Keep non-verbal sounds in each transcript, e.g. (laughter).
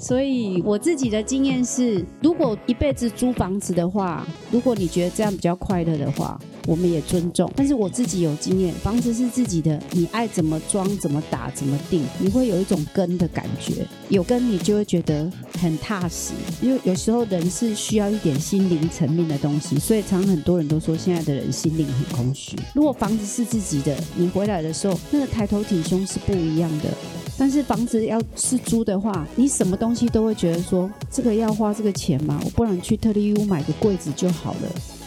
所以我自己的经验是，如果一辈子租房子的话，如果你觉得这样比较快乐的话，我们也尊重。但是我自己有经验，房子是自己的，你爱怎么装、怎么打、怎么定，你会有一种根的感觉。有根，你就会觉得很踏实。因为有时候人是需要一点心灵层面的东西，所以常很多人都说，现在的人心灵很空虚。如果房子是自己的，你回来的时候，那个抬头挺胸是不一样的。但是房子要是租的话，你什么东西都会觉得说，这个要花这个钱吗？我不然去特利屋买个柜子就好了。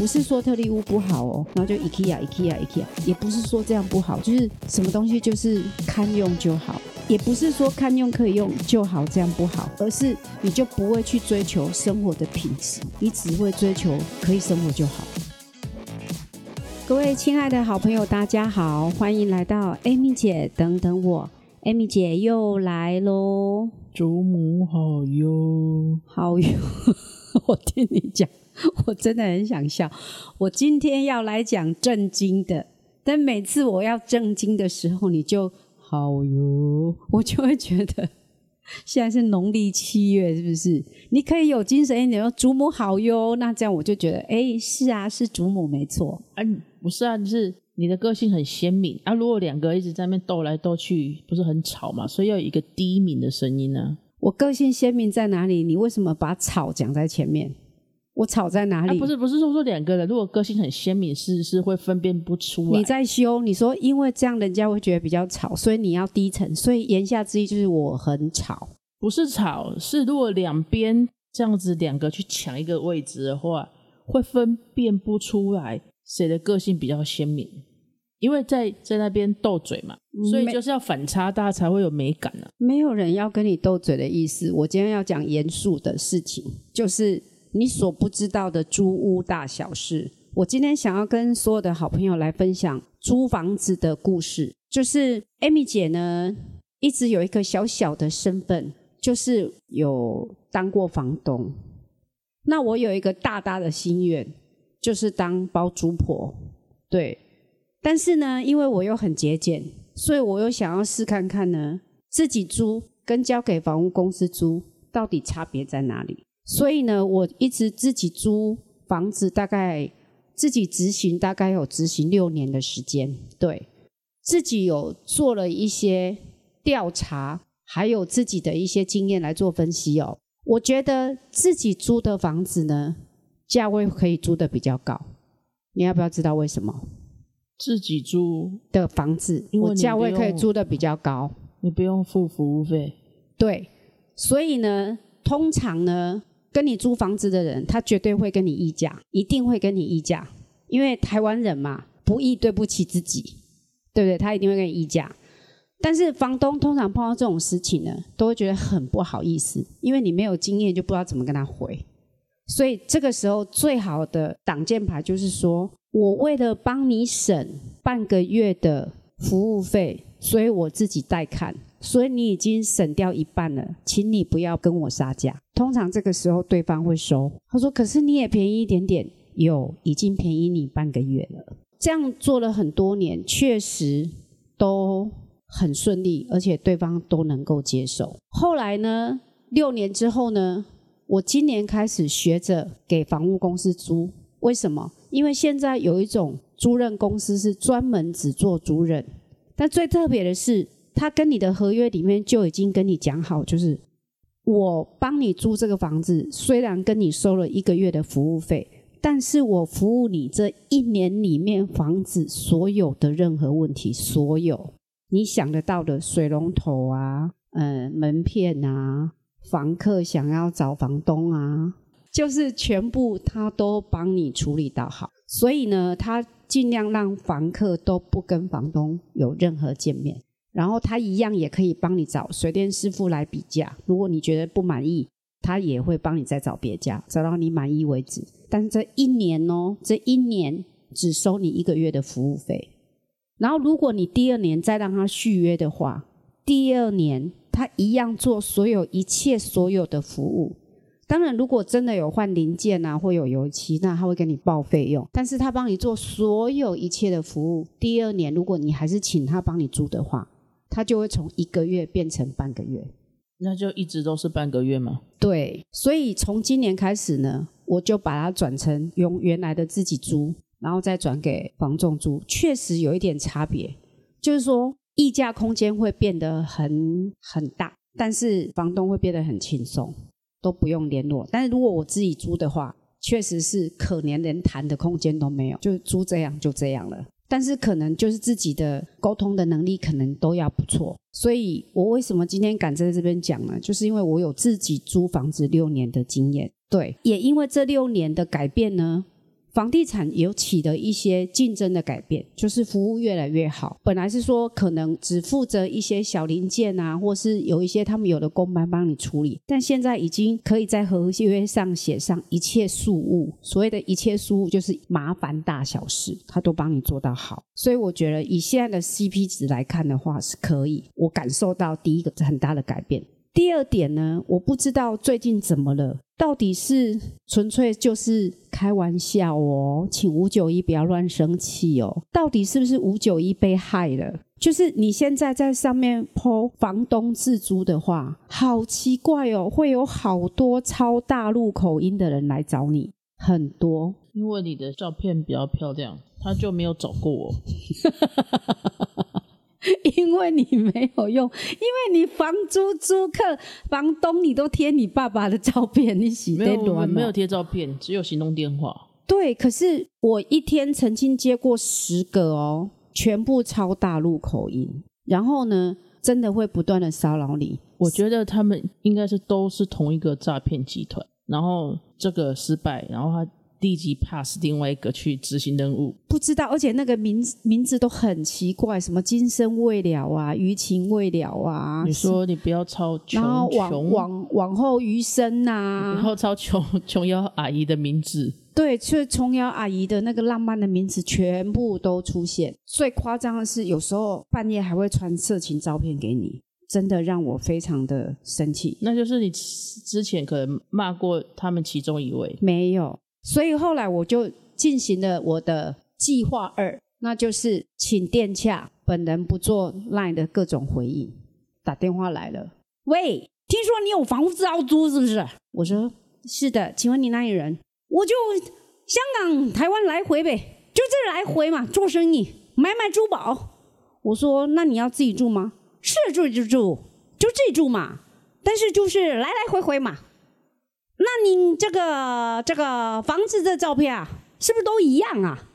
不是说特利屋不好哦，然后就 IKEA IKEA IKEA，也不是说这样不好，就是什么东西就是堪用就好，也不是说堪用可以用就好，这样不好，而是你就不会去追求生活的品质，你只会追求可以生活就好。各位亲爱的好朋友，大家好，欢迎来到 Amy 姐等等我。Amy 姐又来喽，祖母好哟，好哟！(laughs) 我听你讲，(laughs) 我真的很想笑。我今天要来讲正经的，但每次我要正经的时候，你就好哟，我就会觉得现在是农历七月，是不是？你可以有精神一点，说祖母好哟，那这样我就觉得，哎，是啊，是祖母没错。哎，不是啊，是。你的个性很鲜明啊！如果两个一直在那边斗来斗去，不是很吵嘛？所以要有一个低鸣的声音呢。我个性鲜明在哪里？你为什么把吵讲在前面？我吵在哪里？不是不是说说两个人，如果个性很鲜明，是是会分辨不出来。你在修，你说因为这样人家会觉得比较吵，所以你要低沉。所以言下之意就是我很吵，不是吵，是如果两边这样子两个去抢一个位置的话，会分辨不出来。谁的个性比较鲜明？因为在在那边斗嘴嘛，所以就是要反差，大家才会有美感啊。没有人要跟你斗嘴的意思。我今天要讲严肃的事情，就是你所不知道的租屋大小事。我今天想要跟所有的好朋友来分享租房子的故事。就是 Amy 姐呢，一直有一个小小的身份，就是有当过房东。那我有一个大大的心愿。就是当包租婆，对，但是呢，因为我又很节俭，所以我又想要试看看呢，自己租跟交给房屋公司租到底差别在哪里。所以呢，我一直自己租房子，大概自己执行大概有执行六年的时间，对自己有做了一些调查，还有自己的一些经验来做分析哦。我觉得自己租的房子呢。价位可以租的比较高，你要不要知道为什么？自己租的房子，我价位可以租的比较高，你不用付服务费。对，所以呢，通常呢，跟你租房子的人，他绝对会跟你议价，一定会跟你议价，因为台湾人嘛，不议对不起自己，对不对？他一定会跟你议价。但是房东通常碰到这种事情呢，都会觉得很不好意思，因为你没有经验，就不知道怎么跟他回。所以这个时候最好的挡箭牌就是说，我为了帮你省半个月的服务费，所以我自己代看，所以你已经省掉一半了，请你不要跟我杀价。通常这个时候对方会收，他说：“可是你也便宜一点点，有已经便宜你半个月了。”这样做了很多年，确实都很顺利，而且对方都能够接受。后来呢，六年之后呢？我今年开始学着给房屋公司租，为什么？因为现在有一种租赁公司是专门只做租赁，但最特别的是，他跟你的合约里面就已经跟你讲好，就是我帮你租这个房子，虽然跟你收了一个月的服务费，但是我服务你这一年里面房子所有的任何问题，所有你想得到的水龙头啊，嗯，门片啊。房客想要找房东啊，就是全部他都帮你处理到好，所以呢，他尽量让房客都不跟房东有任何见面，然后他一样也可以帮你找水电师傅来比价。如果你觉得不满意，他也会帮你再找别家，找到你满意为止。但是这一年哦，这一年只收你一个月的服务费，然后如果你第二年再让他续约的话，第二年。他一样做所有一切所有的服务，当然如果真的有换零件啊，或有油漆，那他会给你报费用。但是他帮你做所有一切的服务，第二年如果你还是请他帮你租的话，他就会从一个月变成半个月。那就一直都是半个月吗？对，所以从今年开始呢，我就把它转成用原来的自己租，然后再转给房仲租，确实有一点差别，就是说溢价空间会变得很很大，但是房东会变得很轻松，都不用联络。但是如果我自己租的话，确实是可怜连谈的空间都没有，就租这样就这样了。但是可能就是自己的沟通的能力可能都要不错，所以我为什么今天敢在这边讲呢？就是因为我有自己租房子六年的经验，对，也因为这六年的改变呢。房地产有起的一些竞争的改变，就是服务越来越好。本来是说可能只负责一些小零件啊，或是有一些他们有的工班帮你处理，但现在已经可以在合约上写上一切事务。所谓的一切事务，就是麻烦大小事，他都帮你做到好。所以我觉得以现在的 CP 值来看的话，是可以。我感受到第一个很大的改变。第二点呢，我不知道最近怎么了，到底是纯粹就是开玩笑哦，请五九一不要乱生气哦。到底是不是五九一被害了？就是你现在在上面抛房东自租的话，好奇怪哦，会有好多超大陆口音的人来找你，很多，因为你的照片比较漂亮，他就没有找过我。(laughs) (laughs) 因为你没有用，因为你房租租客房东你都贴你爸爸的照片，你洗没有没有贴照片，只有行动电话。对，可是我一天曾经接过十个哦，全部超大陆口音，然后呢，真的会不断的骚扰你。我觉得他们应该是都是同一个诈骗集团，然后这个失败，然后他。立即 pass 另外一个去执行任务，不知道，而且那个名名字都很奇怪，什么今生未了啊，余情未了啊。你说你不要抄琼琼，往往后余生呐，然后抄琼琼瑶阿姨的名字，对，就琼瑶阿姨的那个浪漫的名字全部都出现。最夸张的是，有时候半夜还会传色情照片给你，真的让我非常的生气。那就是你之前可能骂过他们其中一位，没有。所以后来我就进行了我的计划二，那就是请殿下，本人不做 line 的各种回应。打电话来了，喂，听说你有房子要租是不是？我说是的，请问你哪里人？我就香港、台湾来回呗，就这来回嘛，做生意、买买珠宝。我说那你要自己住吗？是住就住，就自己住嘛，但是就是来来回回嘛。那你这个这个房子的照片啊，是不是都一样啊？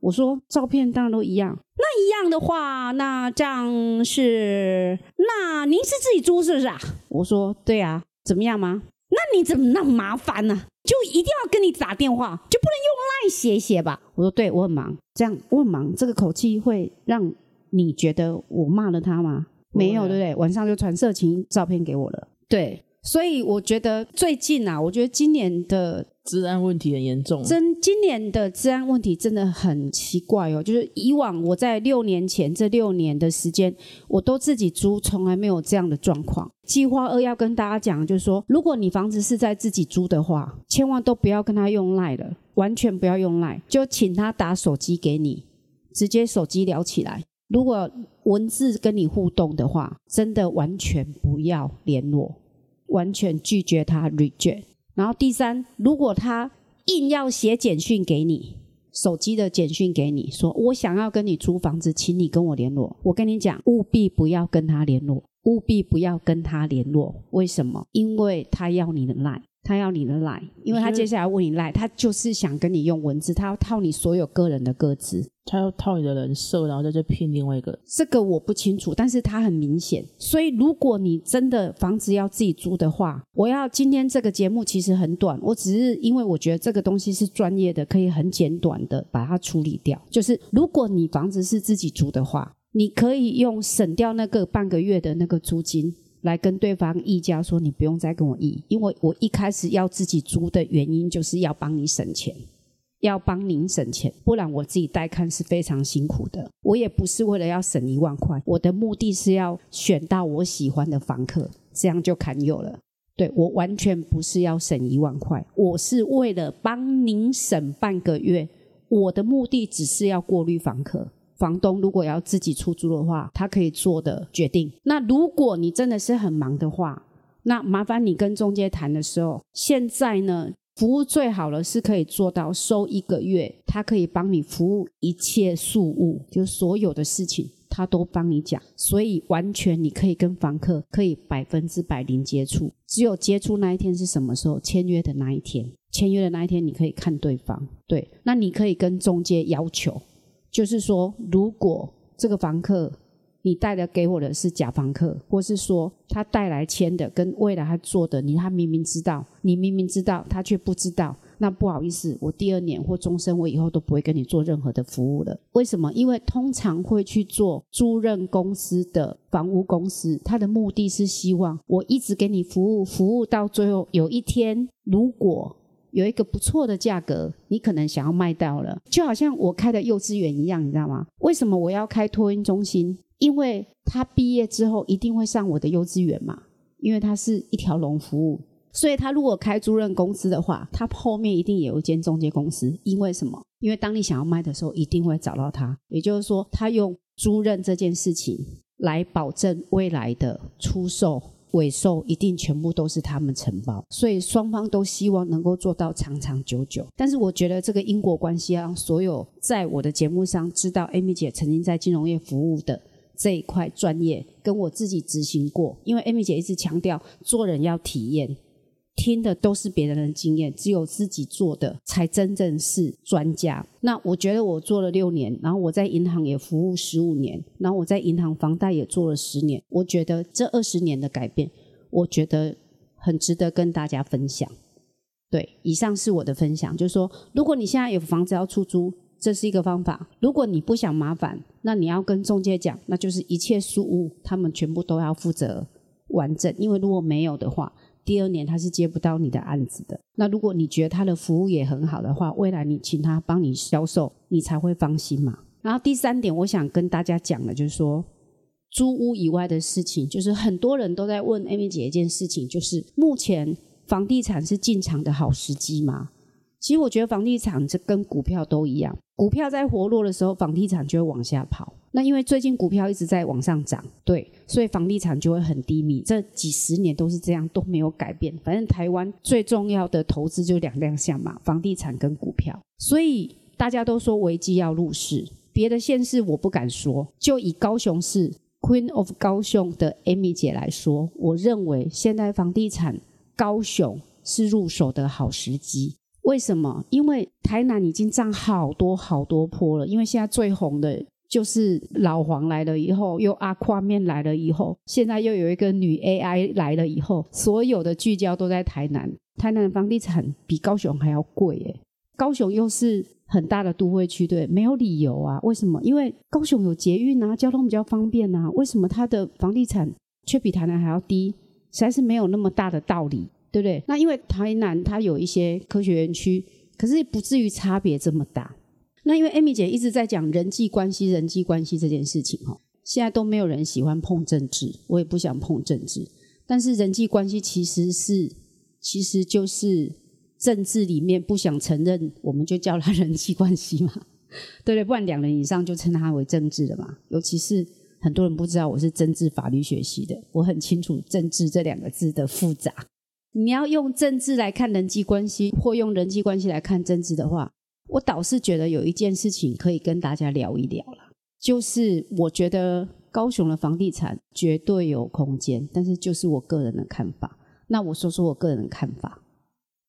我说照片当然都一样。那一样的话，那这样是那您是自己租是不是啊？我说对啊，怎么样吗？那你怎么那么麻烦呢？就一定要跟你打电话，就不能用赖写写吧？我说对，我很忙。这样我很忙，这个口气会让你觉得我骂了他吗？没有，对不对？晚上就传色情照片给我了。对。所以我觉得最近啊，我觉得今年的治安问题很严重。真，今年的治安问题真的很奇怪哦。就是以往我在六年前这六年的时间，我都自己租，从来没有这样的状况。计划二要跟大家讲，就是说，如果你房子是在自己租的话，千万都不要跟他用赖了，完全不要用赖，就请他打手机给你，直接手机聊起来。如果文字跟你互动的话，真的完全不要联络。完全拒绝他 reject，然后第三，如果他硬要写简讯给你，手机的简讯给你，说我想要跟你租房子，请你跟我联络。我跟你讲，务必不要跟他联络，务必不要跟他联络。为什么？因为他要你的赖。他要你的赖，因为他接下来问你赖，他就是想跟你用文字，他要套你所有个人的个资，他要套你的人设，然后在这骗另外一个。这个我不清楚，但是他很明显。所以如果你真的房子要自己租的话，我要今天这个节目其实很短，我只是因为我觉得这个东西是专业的，可以很简短的把它处理掉。就是如果你房子是自己租的话，你可以用省掉那个半个月的那个租金。来跟对方议价，说你不用再跟我议，因为我一开始要自己租的原因就是要帮你省钱，要帮您省钱，不然我自己带看是非常辛苦的。我也不是为了要省一万块，我的目的是要选到我喜欢的房客，这样就堪忧了。对我完全不是要省一万块，我是为了帮您省半个月，我的目的只是要过滤房客。房东如果要自己出租的话，他可以做的决定。那如果你真的是很忙的话，那麻烦你跟中介谈的时候，现在呢，服务最好的是可以做到收一个月，他可以帮你服务一切事务，就所有的事情他都帮你讲，所以完全你可以跟房客可以百分之百零接触，只有接触那一天是什么时候？签约的那一天，签约的那一天你可以看对方，对，那你可以跟中介要求，就是说如果这个房客。你带的给我的是假房客，或是说他带来签的跟未来他做的，你他明明知道，你明明知道，他却不知道，那不好意思，我第二年或终身，我以后都不会跟你做任何的服务了。为什么？因为通常会去做租任公司的房屋公司，他的目的是希望我一直给你服务，服务到最后有一天，如果有一个不错的价格，你可能想要卖掉了，就好像我开的幼稚园一样，你知道吗？为什么我要开托婴中心？因为他毕业之后一定会上我的幼稚园嘛，因为他是一条龙服务，所以他如果开租赁公司的话，他后面一定有一间中介公司。因为什么？因为当你想要卖的时候，一定会找到他。也就是说，他用租赁这件事情来保证未来的出售、尾售，一定全部都是他们承包。所以双方都希望能够做到长长久久。但是我觉得这个因果关系让，所有在我的节目上知道 Amy 姐曾经在金融业服务的。这一块专业跟我自己执行过，因为 Amy 姐一直强调做人要体验，听的都是别人的经验，只有自己做的才真正是专家。那我觉得我做了六年，然后我在银行也服务十五年，然后我在银行房贷也做了十年，我觉得这二十年的改变，我觉得很值得跟大家分享。对，以上是我的分享，就是说，如果你现在有房子要出租。这是一个方法。如果你不想麻烦，那你要跟中介讲，那就是一切事务他们全部都要负责完整。因为如果没有的话，第二年他是接不到你的案子的。那如果你觉得他的服务也很好的话，未来你请他帮你销售，你才会放心嘛。然后第三点，我想跟大家讲的，就是说租屋以外的事情，就是很多人都在问 Amy 姐一件事情，就是目前房地产是进场的好时机吗？其实我觉得房地产这跟股票都一样，股票在活络的时候，房地产就会往下跑。那因为最近股票一直在往上涨，对，所以房地产就会很低迷。这几十年都是这样，都没有改变。反正台湾最重要的投资就两项嘛，房地产跟股票。所以大家都说危机要入市，别的县市我不敢说。就以高雄市 Queen of 高雄的 Amy 姐来说，我认为现在房地产高雄是入手的好时机。为什么？因为台南已经涨好多好多坡了。因为现在最红的就是老黄来了以后，又阿夸面来了以后，现在又有一个女 AI 来了以后，所有的聚焦都在台南。台南的房地产比高雄还要贵耶。高雄又是很大的都会区，对，没有理由啊。为什么？因为高雄有捷运啊，交通比较方便啊。为什么它的房地产却比台南还要低？实在是没有那么大的道理。对不对？那因为台南它有一些科学园区，可是不至于差别这么大。那因为艾米姐一直在讲人际关系、人际关系这件事情哈，现在都没有人喜欢碰政治，我也不想碰政治。但是人际关系其实是，其实就是政治里面不想承认，我们就叫它人际关系嘛，(laughs) 对不对？不然两人以上就称它为政治了嘛。尤其是很多人不知道我是政治法律学系的，我很清楚政治这两个字的复杂。你要用政治来看人际关系，或用人际关系来看政治的话，我倒是觉得有一件事情可以跟大家聊一聊了，就是我觉得高雄的房地产绝对有空间，但是就是我个人的看法。那我说说我个人的看法，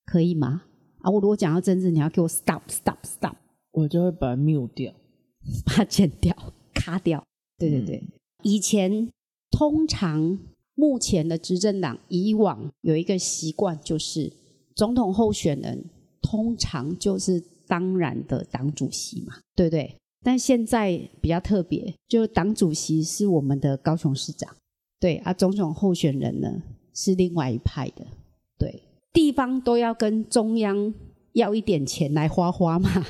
可以吗？啊，我如果讲到政治，你要给我 stop stop stop，我就会把它 mute 掉，(laughs) 把它剪掉、卡掉。对对对，以前通常。目前的执政党以往有一个习惯，就是总统候选人通常就是当然的党主席嘛，对不对？但现在比较特别，就党主席是我们的高雄市长，对啊，总统候选人呢是另外一派的，对，地方都要跟中央要一点钱来花花嘛，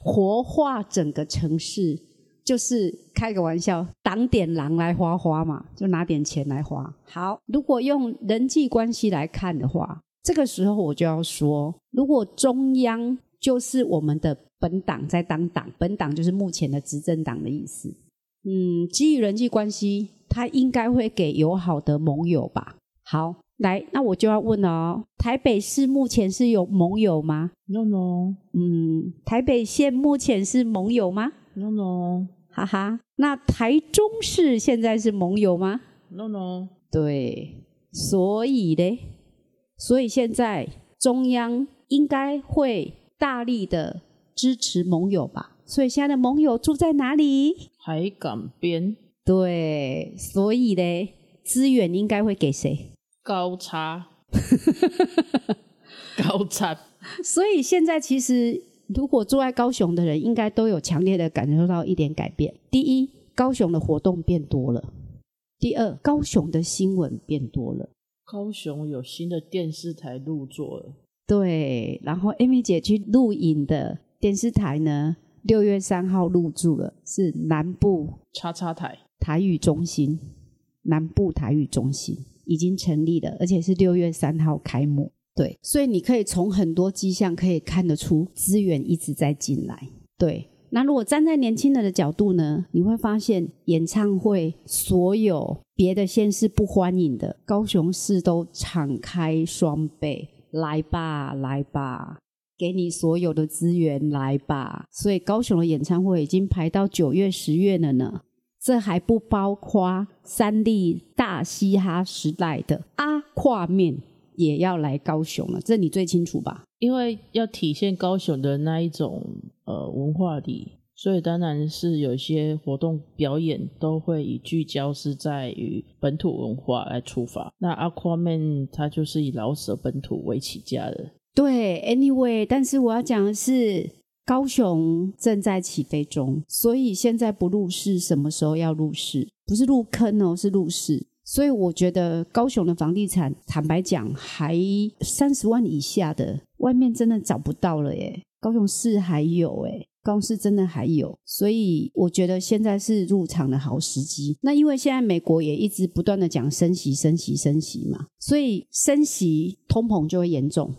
活化整个城市。就是开个玩笑，挡点狼来花花嘛，就拿点钱来花。好，如果用人际关系来看的话，这个时候我就要说，如果中央就是我们的本党在当党，本党就是目前的执政党的意思。嗯，基于人际关系，他应该会给友好的盟友吧。好，来，那我就要问了哦，台北市目前是有盟友吗？No no 嗯，台北县目前是盟友吗？no no 哈哈，那台中市现在是盟友吗？no no，对，所以呢，所以现在中央应该会大力的支持盟友吧？所以现在的盟友住在哪里？海港边对，所以呢，资源应该会给谁？高差，(laughs) 高差，所以现在其实，如果住在高雄的人，应该都有强烈的感受到一点改变。第一，高雄的活动变多了；第二，高雄的新闻变多了。高雄有新的电视台入座了，对，然后 Amy 姐去录影的电视台呢，六月三号入住了，是南部叉叉台，台语中心，南部台语中心已经成立了，而且是六月三号开幕。对，所以你可以从很多迹象可以看得出资源一直在进来。对，那如果站在年轻人的角度呢，你会发现演唱会所有别的县市不欢迎的，高雄市都敞开双臂，来吧，来吧。给你所有的资源来吧，所以高雄的演唱会已经排到九月、十月了呢。这还不包括三立大嘻哈时代的阿跨面也要来高雄了，这你最清楚吧？因为要体现高雄的那一种呃文化里，所以当然是有些活动表演都会以聚焦是在于本土文化来出发。那 Aquaman 它就是以老舍本土为起家的，对，anyway，但是我要讲的是，高雄正在起飞中，所以现在不入市，什么时候要入市？不是入坑哦，是入市。所以我觉得高雄的房地产，坦白讲，还三十万以下的，外面真的找不到了耶。高雄市还有诶，高雄市真的还有，所以我觉得现在是入场的好时机。那因为现在美国也一直不断的讲升息、升息、升息嘛，所以升息通膨就会严重。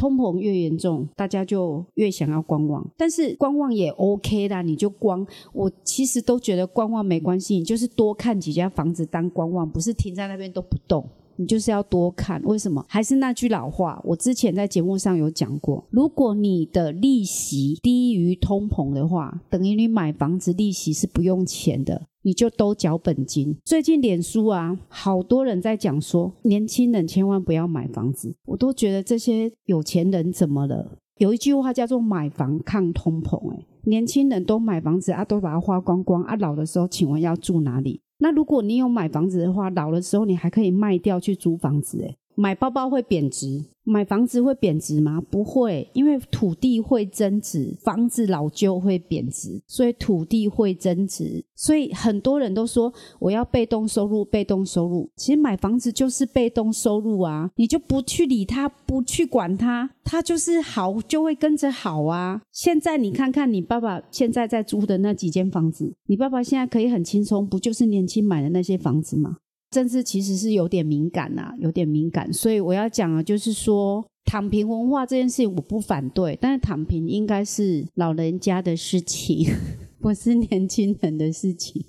通膨越严重，大家就越想要观望。但是观望也 OK 啦，你就观我其实都觉得观望没关系，你就是多看几家房子当观望，不是停在那边都不动。你就是要多看，为什么？还是那句老话，我之前在节目上有讲过，如果你的利息低于通膨的话，等于你买房子利息是不用钱的，你就都缴本金。最近脸书啊，好多人在讲说，年轻人千万不要买房子，我都觉得这些有钱人怎么了？有一句话叫做“买房抗通膨”，哎，年轻人都买房子啊，都把它花光光啊，老的时候请问要住哪里？那如果你有买房子的话，老的时候你还可以卖掉去租房子。诶，买包包会贬值，买房子会贬值吗？不会，因为土地会增值，房子老旧会贬值，所以土地会增值。所以很多人都说我要被动收入，被动收入。其实买房子就是被动收入啊，你就不去理它，不去管它，它就是好就会跟着好啊。现在你看看你爸爸现在在租的那几间房子，你爸爸现在可以很轻松，不就是年轻买的那些房子吗？政治其实是有点敏感呐、有点敏感，所以我要讲的就是说，躺平文化这件事情我不反对，但是躺平应该是老人家的事情，(laughs) 不是年轻人的事情。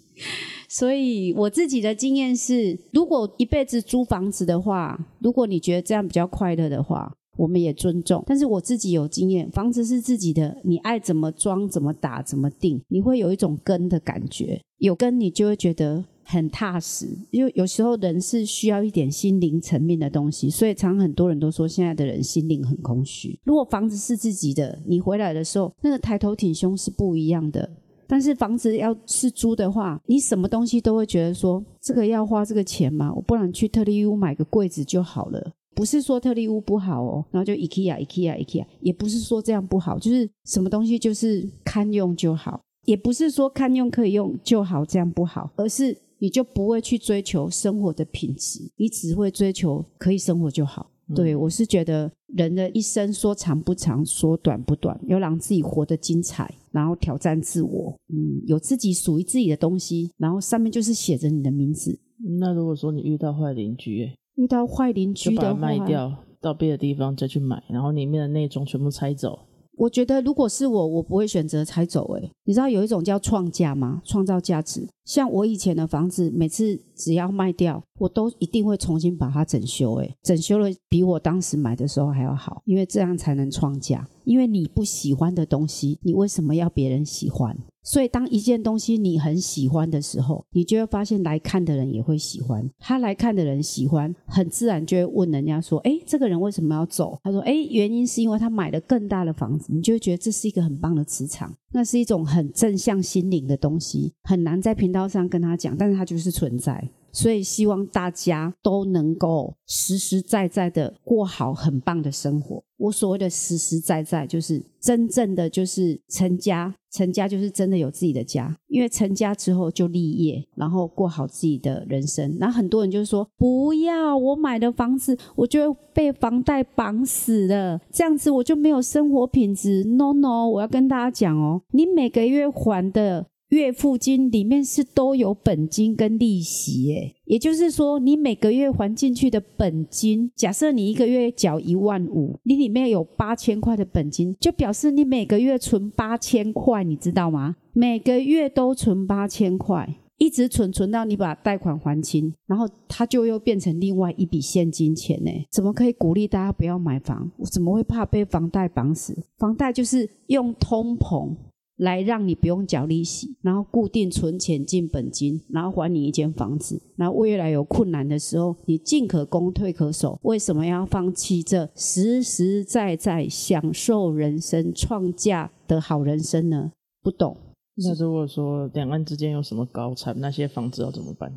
所以我自己的经验是，如果一辈子租房子的话，如果你觉得这样比较快乐的话，我们也尊重。但是我自己有经验，房子是自己的，你爱怎么装、怎么打、怎么定，你会有一种根的感觉，有根你就会觉得很踏实。因为有时候人是需要一点心灵层面的东西，所以常很多人都说现在的人心灵很空虚。如果房子是自己的，你回来的时候那个抬头挺胸是不一样的。但是房子要是租的话，你什么东西都会觉得说这个要花这个钱吗？我不然去特利屋买个柜子就好了。不是说特利屋不好哦，然后就 IKEA IKEA IKEA，也不是说这样不好，就是什么东西就是堪用就好，也不是说堪用可以用就好，这样不好，而是你就不会去追求生活的品质，你只会追求可以生活就好。对我是觉得人的一生说长不长，说短不短，要让自己活得精彩，然后挑战自我，嗯，有自己属于自己的东西，然后上面就是写着你的名字。那如果说你遇到坏邻居，欸遇到坏邻就把它居的话，卖掉，到别的地方再去买，然后里面的内装全部拆走，我觉得如果是我，我不会选择拆走。哎，你知道有一种叫创价吗？创造价值。像我以前的房子，每次只要卖掉，我都一定会重新把它整修。哎，整修了比我当时买的时候还要好，因为这样才能创价。因为你不喜欢的东西，你为什么要别人喜欢？所以当一件东西你很喜欢的时候，你就会发现来看的人也会喜欢。他来看的人喜欢，很自然就会问人家说：“哎，这个人为什么要走？”他说：“哎，原因是因为他买了更大的房子。”你就会觉得这是一个很棒的磁场。那是一种很正向心灵的东西，很难在频道上跟他讲，但是它就是存在。所以希望大家都能够实实在在的过好很棒的生活。我所谓的实实在在，就是真正的就是成家，成家就是真的有自己的家。因为成家之后就立业，然后过好自己的人生。然后很多人就说，不要我买的房子，我就被房贷绑死了，这样子我就没有生活品质。No No，我要跟大家讲哦，你每个月还的。月付金里面是都有本金跟利息，诶，也就是说，你每个月还进去的本金，假设你一个月缴一万五，你里面有八千块的本金，就表示你每个月存八千块，你知道吗？每个月都存八千块，一直存存到你把贷款还清，然后它就又变成另外一笔现金钱呢？怎么可以鼓励大家不要买房？我怎么会怕被房贷绑死？房贷就是用通膨。来让你不用缴利息，然后固定存钱进本金，然后还你一间房子。然后未来有困难的时候，你进可攻退可守。为什么要放弃这实实在在享受人生、创价的好人生呢？不懂。那如果说两岸之间有什么高产，那些房子要怎么办？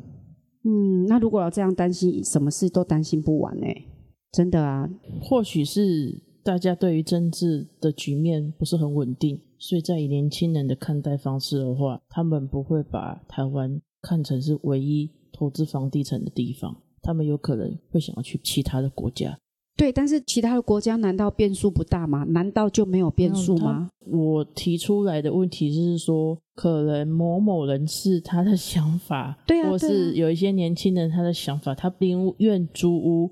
嗯，那如果要这样担心，什么事都担心不完呢？真的啊，或许是大家对于政治的局面不是很稳定。所以在以年轻人的看待方式的话，他们不会把台湾看成是唯一投资房地产的地方，他们有可能会想要去其他的国家。对，但是其他的国家难道变数不大吗？难道就没有变数吗？我提出来的问题是说，可能某某人士他的想法，对啊，或是有一些年轻人他的想法，他宁愿租屋。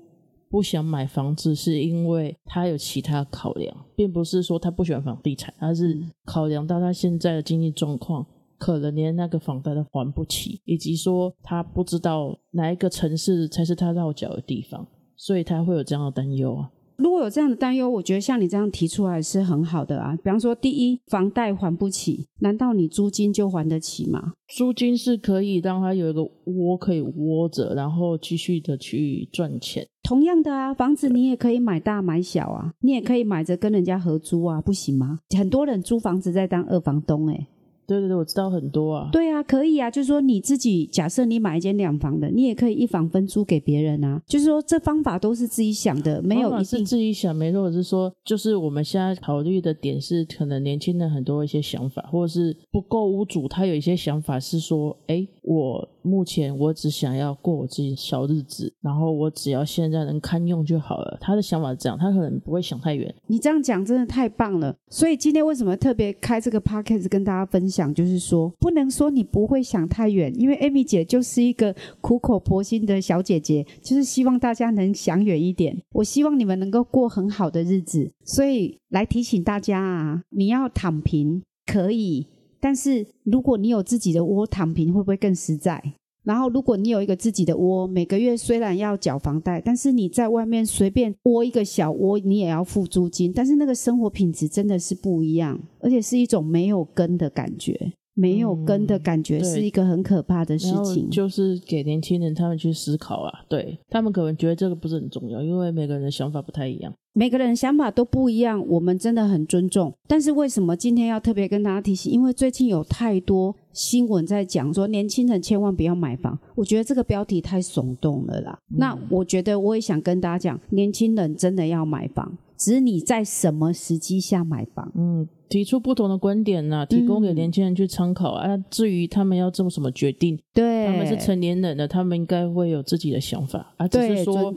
不想买房子是因为他有其他考量，并不是说他不喜欢房地产，而是考量到他现在的经济状况，可能连那个房贷都还不起，以及说他不知道哪一个城市才是他落脚的地方，所以他会有这样的担忧啊。如果有这样的担忧，我觉得像你这样提出来是很好的啊。比方说，第一，房贷还不起，难道你租金就还得起吗？租金是可以让他有一个窝可以窝着，然后继续的去赚钱。同样的啊，房子你也可以买大买小啊，你也可以买着跟人家合租啊，不行吗？很多人租房子在当二房东，哎。对对对，我知道很多啊。对啊，可以啊，就是说你自己假设你买一间两房的，你也可以一房分租给别人啊。就是说这方法都是自己想的，没有一定自己想，没错。我是说，就是我们现在考虑的点是，可能年轻人很多一些想法，或者是不够屋主他有一些想法是说，哎，我目前我只想要过我自己的小日子，然后我只要现在能堪用就好了。他的想法是这样，他可能不会想太远。你这样讲真的太棒了。所以今天为什么特别开这个 podcast 跟大家分享？想就是说，不能说你不会想太远，因为 Amy 姐就是一个苦口婆心的小姐姐，就是希望大家能想远一点。我希望你们能够过很好的日子，所以来提醒大家啊，你要躺平可以，但是如果你有自己的窝，躺平会不会更实在？然后，如果你有一个自己的窝，每个月虽然要缴房贷，但是你在外面随便窝一个小窝，你也要付租金，但是那个生活品质真的是不一样，而且是一种没有根的感觉。没有根的感觉是一个很可怕的事情，就是给年轻人他们去思考啊，对他们可能觉得这个不是很重要，因为每个人的想法不太一样，每个人想法都不一样，我们真的很尊重。但是为什么今天要特别跟大家提醒？因为最近有太多新闻在讲说年轻人千万不要买房，我觉得这个标题太耸动了啦。那我觉得我也想跟大家讲，年轻人真的要买房。只是你在什么时机下买房？嗯，提出不同的观点呢，提供给年轻人去参考啊。至于他们要做什么决定，对，他们是成年人的，他们应该会有自己的想法啊。只是说，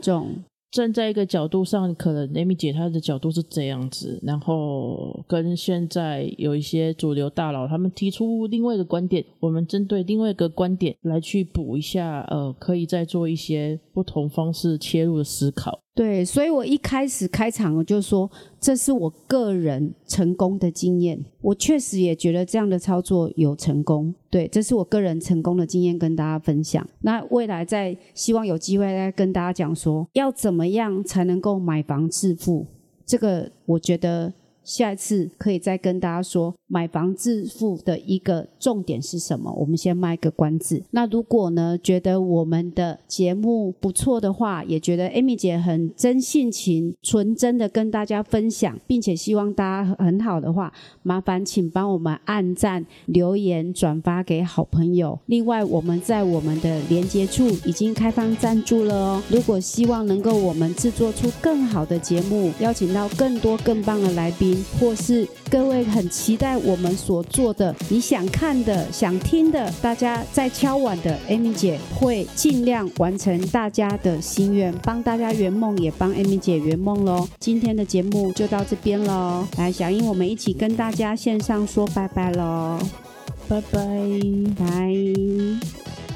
站在一个角度上，可能 Amy 姐她的角度是这样子，然后跟现在有一些主流大佬他们提出另外一个观点，我们针对另外一个观点来去补一下，呃，可以再做一些不同方式切入的思考。对，所以我一开始开场我就说，这是我个人成功的经验。我确实也觉得这样的操作有成功。对，这是我个人成功的经验跟大家分享。那未来再希望有机会再跟大家讲说，要怎么样才能够买房致富？这个我觉得。下一次可以再跟大家说买房致富的一个重点是什么？我们先卖个关子。那如果呢觉得我们的节目不错的话，也觉得 Amy 姐很真性情、纯真的跟大家分享，并且希望大家很好的话，麻烦请帮我们按赞、留言、转发给好朋友。另外，我们在我们的连接处已经开放赞助了哦。如果希望能够我们制作出更好的节目，邀请到更多更棒的来宾。或是各位很期待我们所做的，你想看的、想听的，大家在敲碗的，Amy 姐会尽量完成大家的心愿，帮大家圆梦，也帮 Amy 姐圆梦喽。今天的节目就到这边喽，来小英，我们一起跟大家线上说拜拜喽，拜拜拜。